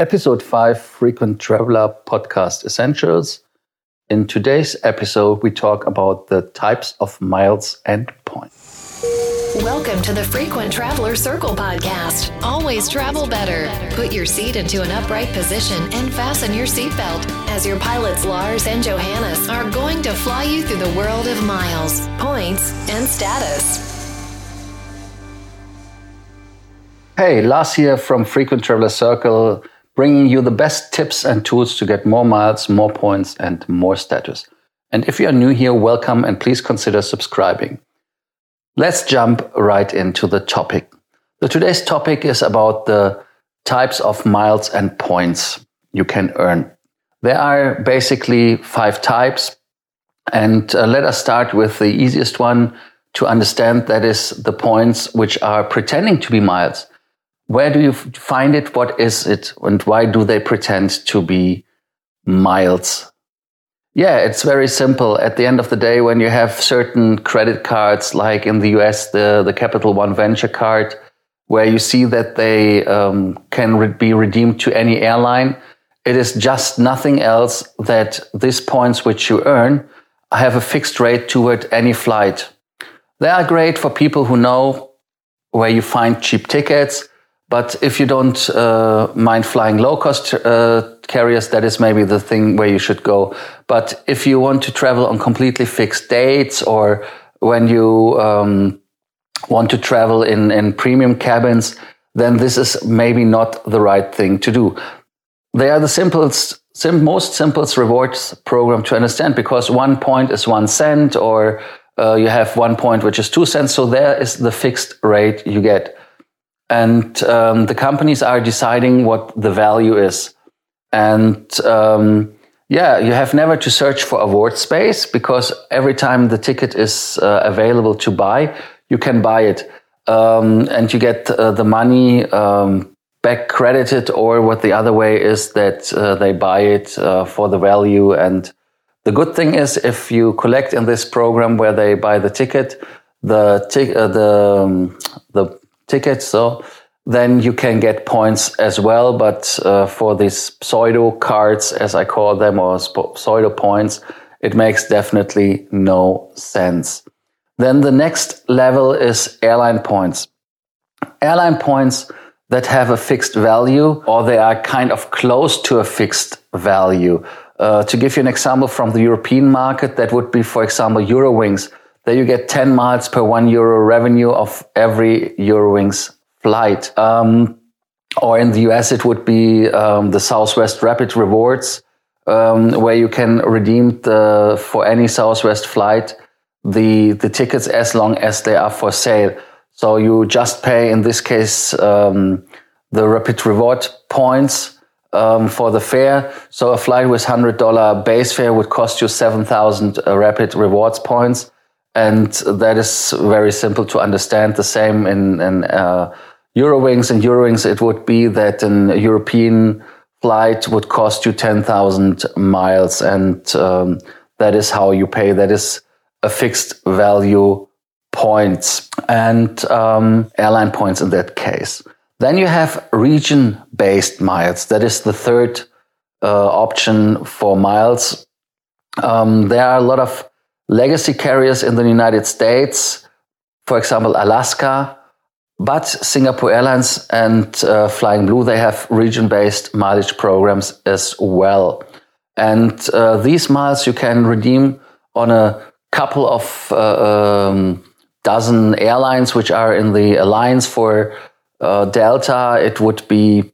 Episode 5 Frequent Traveler Podcast Essentials. In today's episode, we talk about the types of miles and points. Welcome to the Frequent Traveler Circle podcast. Always travel better. Put your seat into an upright position and fasten your seatbelt as your pilots Lars and Johannes are going to fly you through the world of miles, points, and status. Hey, Lars here from Frequent Traveler Circle bringing you the best tips and tools to get more miles, more points, and more status. And if you are new here, welcome and please consider subscribing. Let's jump right into the topic. The today's topic is about the types of miles and points you can earn. There are basically five types, and uh, let us start with the easiest one to understand that is the points which are pretending to be miles where do you find it? What is it? And why do they pretend to be miles? Yeah, it's very simple. At the end of the day, when you have certain credit cards, like in the US, the, the Capital One Venture card, where you see that they um, can re- be redeemed to any airline, it is just nothing else that these points which you earn have a fixed rate toward any flight. They are great for people who know where you find cheap tickets but if you don't uh, mind flying low cost uh, carriers, that is maybe the thing where you should go. But if you want to travel on completely fixed dates or when you um, want to travel in, in premium cabins, then this is maybe not the right thing to do. They are the simplest, sim- most simplest rewards program to understand because one point is one cent or uh, you have one point which is two cents. So there is the fixed rate you get and um, the companies are deciding what the value is. And um, yeah, you have never to search for award space because every time the ticket is uh, available to buy, you can buy it. Um, and you get uh, the money um, back credited, or what the other way is that uh, they buy it uh, for the value. And the good thing is, if you collect in this program where they buy the ticket, the uh, the um, the tickets. So then you can get points as well. But uh, for these pseudo cards, as I call them, or pseudo points, it makes definitely no sense. Then the next level is airline points. Airline points that have a fixed value or they are kind of close to a fixed value. Uh, to give you an example from the European market, that would be, for example, Eurowings there you get 10 miles per one euro revenue of every Eurowings flight. Um, or in the US, it would be um, the Southwest Rapid Rewards, um, where you can redeem the, for any Southwest flight the, the tickets as long as they are for sale. So you just pay, in this case, um, the Rapid Reward points um, for the fare. So a flight with $100 base fare would cost you 7,000 uh, Rapid Rewards points and that is very simple to understand. The same in, in uh, Eurowings. In Eurowings, it would be that an European flight would cost you 10,000 miles, and um, that is how you pay. That is a fixed value points and um, airline points in that case. Then you have region based miles. That is the third uh, option for miles. Um, there are a lot of legacy carriers in the United States, for example, Alaska, but Singapore Airlines and uh, Flying Blue, they have region based mileage programs as well. And uh, these miles you can redeem on a couple of uh, um, dozen airlines which are in the alliance for uh, Delta. It would be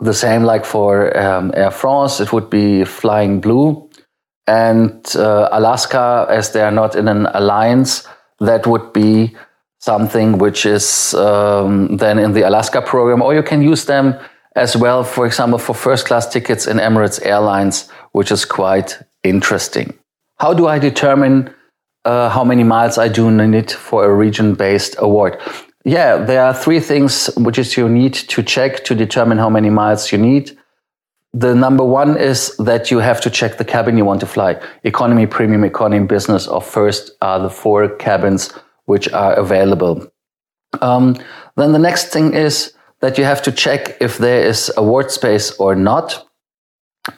the same like for um, Air France, it would be Flying Blue and uh, Alaska, as they are not in an alliance, that would be something which is um, then in the Alaska program, or you can use them as well, for example, for first class tickets in Emirates Airlines, which is quite interesting. How do I determine uh, how many miles I do need for a region based award? Yeah, there are three things which is you need to check to determine how many miles you need the number one is that you have to check the cabin you want to fly. Economy, premium, economy, business, or first are the four cabins which are available. Um, then the next thing is that you have to check if there is award space or not.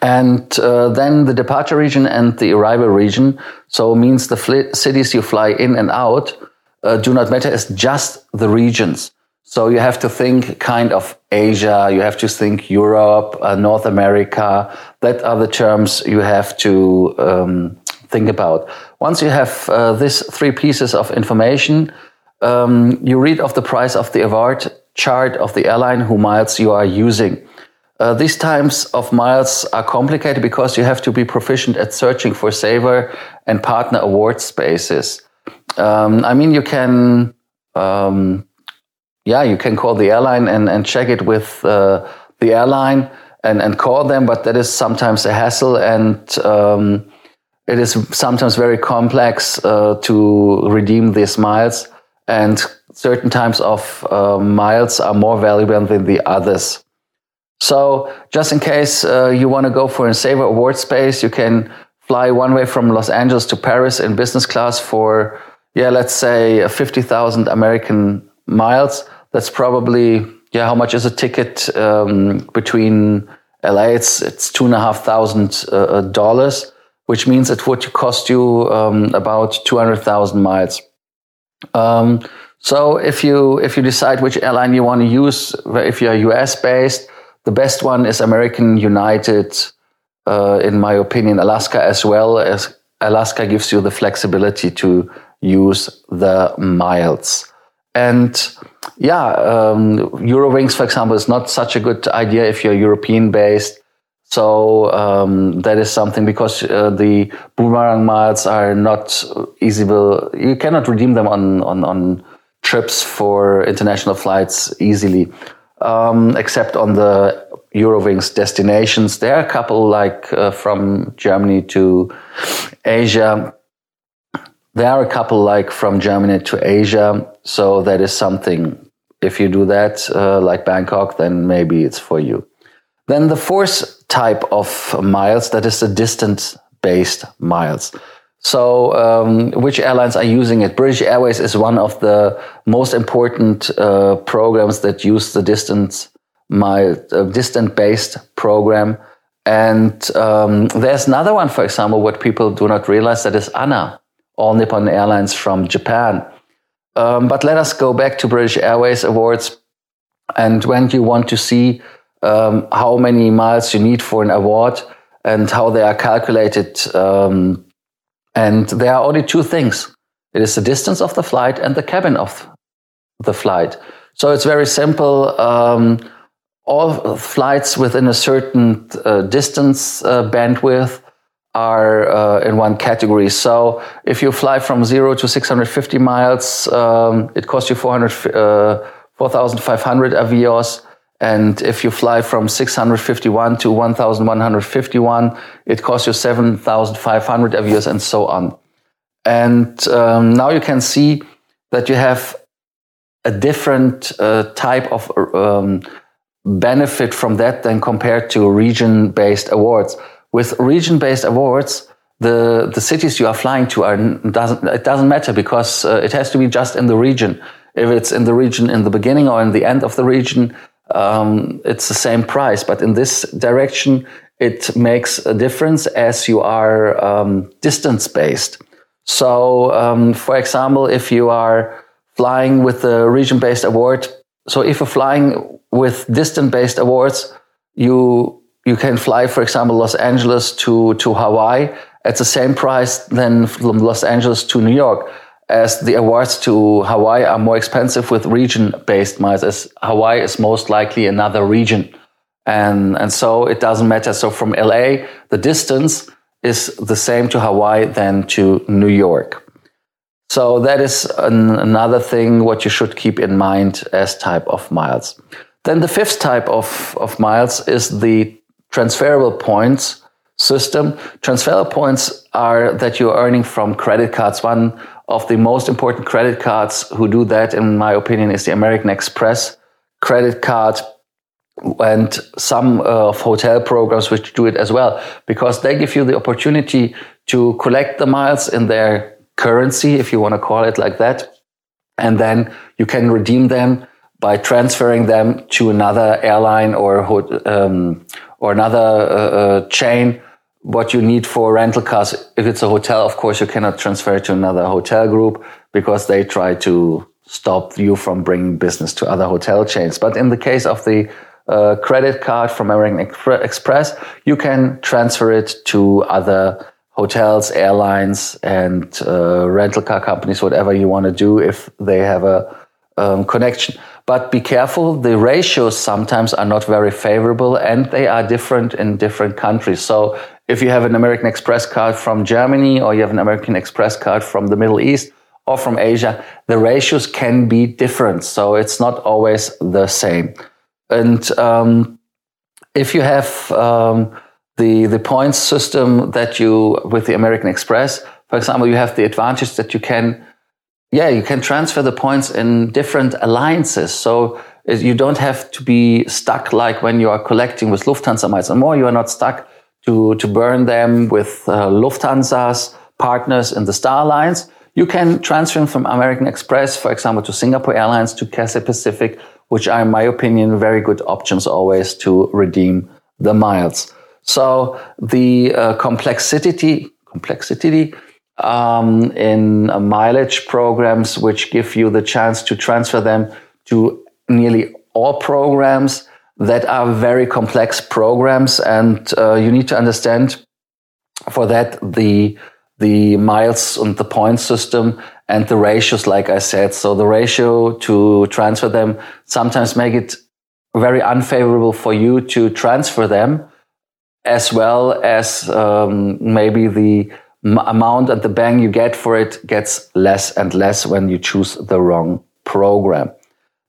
And uh, then the departure region and the arrival region, so means the fl- cities you fly in and out, uh, do not matter. It's just the regions. So you have to think kind of Asia, you have to think Europe, uh, North America. That are the terms you have to um, think about. Once you have uh, these three pieces of information, um, you read of the price of the award chart of the airline who miles you are using. Uh, these times of miles are complicated because you have to be proficient at searching for saver and partner award spaces. Um, I mean, you can, um, yeah, you can call the airline and, and check it with uh, the airline and, and call them, but that is sometimes a hassle and um, it is sometimes very complex uh, to redeem these miles. And certain types of uh, miles are more valuable than the others. So, just in case uh, you want to go for a saver award space, you can fly one way from Los Angeles to Paris in business class for, yeah, let's say 50,000 American miles. That's probably, yeah, how much is a ticket um, between LA? It's, it's two and a half thousand uh, dollars, which means it would cost you um, about 200,000 miles. Um, so if you if you decide which airline you want to use, if you're US based, the best one is American United. Uh, in my opinion, Alaska as well as Alaska gives you the flexibility to use the miles. And yeah, um, Eurowings, for example, is not such a good idea if you're European based. So um, that is something because uh, the boomerang miles are not easy. You cannot redeem them on on on trips for international flights easily, um, except on the Eurowings destinations. There are a couple like uh, from Germany to Asia. There are a couple like from Germany to Asia. So that is something. If you do that, uh, like Bangkok, then maybe it's for you. Then the fourth type of miles, that is the distance based miles. So, um, which airlines are using it? British Airways is one of the most important uh, programs that use the distance mile, uh, distant based program. And um, there's another one, for example, what people do not realize that is ANA, All Nippon Airlines from Japan. Um, but let us go back to British Airways Awards. And when you want to see um, how many miles you need for an award and how they are calculated, um, and there are only two things. It is the distance of the flight and the cabin of the flight. So it's very simple. Um, all flights within a certain uh, distance uh, bandwidth are uh, in one category. So if you fly from zero to 650 miles, um, it costs you 400, uh, 4,500 avios. And if you fly from 651 to 1151, it costs you 7,500 avios and so on. And um, now you can see that you have a different uh, type of um, benefit from that than compared to region based awards. With region based awards, the, the cities you are flying to are doesn't it doesn't matter because uh, it has to be just in the region. If it's in the region in the beginning or in the end of the region, um, it's the same price. But in this direction, it makes a difference as you are um, distance based. So, um, for example, if you are flying with the region based award, so if you're flying with distance based awards, you you can fly, for example, Los Angeles to, to Hawaii at the same price than from Los Angeles to New York as the awards to Hawaii are more expensive with region based miles, as Hawaii is most likely another region. And, and so it doesn't matter. So from LA, the distance is the same to Hawaii than to New York. So that is an, another thing what you should keep in mind as type of miles. Then the fifth type of, of miles is the transferable points system. Transferable points are that you're earning from credit cards. One of the most important credit cards who do that, in my opinion, is the American Express credit card and some uh, of hotel programs which do it as well because they give you the opportunity to collect the miles in their currency if you want to call it like that and then you can redeem them by transferring them to another airline or um, or another uh, uh, chain. What you need for rental cars, if it's a hotel, of course, you cannot transfer it to another hotel group because they try to stop you from bringing business to other hotel chains. But in the case of the uh, credit card from American Express, you can transfer it to other hotels, airlines, and uh, rental car companies, whatever you want to do if they have a um, connection. But be careful, the ratios sometimes are not very favorable and they are different in different countries. So if you have an American Express card from Germany or you have an American Express card from the Middle East or from Asia, the ratios can be different. So it's not always the same. And um, if you have um, the the points system that you with the American Express, for example, you have the advantage that you can, yeah, you can transfer the points in different alliances. So you don't have to be stuck like when you are collecting with Lufthansa miles and more. You are not stuck to to burn them with uh, Lufthansa's partners in the Star Alliance. You can transfer them from American Express, for example, to Singapore Airlines, to Cathay Pacific, which are, in my opinion, very good options always to redeem the miles. So the uh, complexity, complexity um, in uh, mileage programs, which give you the chance to transfer them to nearly all programs that are very complex programs, and uh, you need to understand for that the the miles and the point system and the ratios, like I said. So the ratio to transfer them sometimes make it very unfavorable for you to transfer them as well as um, maybe the amount at the bank you get for it gets less and less when you choose the wrong program.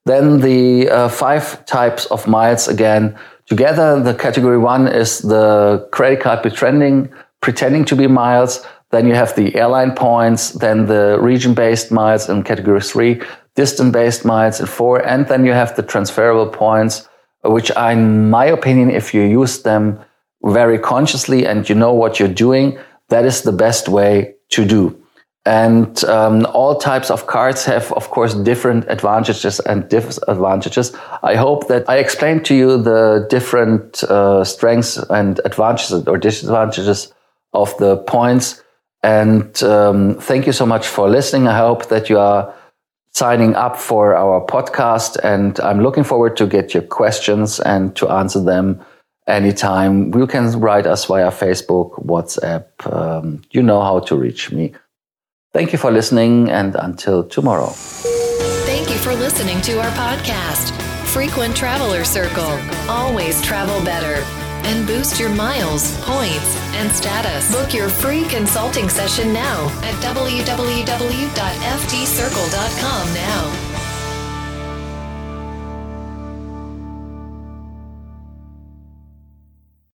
Then the uh, five types of miles again together. The category one is the credit card pretending pretending to be miles. Then you have the airline points. Then the region based miles in category three, distant based miles in four, and then you have the transferable points, which are, in my opinion, if you use them very consciously and you know what you're doing, that is the best way to do. And um, all types of cards have, of course, different advantages and disadvantages. I hope that I explained to you the different uh, strengths and advantages or disadvantages of the points. And um, thank you so much for listening. I hope that you are signing up for our podcast. And I'm looking forward to get your questions and to answer them anytime. You can write us via Facebook, WhatsApp. Um, you know how to reach me. Thank you for listening and until tomorrow. Thank you for listening to our podcast, Frequent Traveler Circle. Always travel better and boost your miles, points, and status. Book your free consulting session now at www.ftcircle.com now.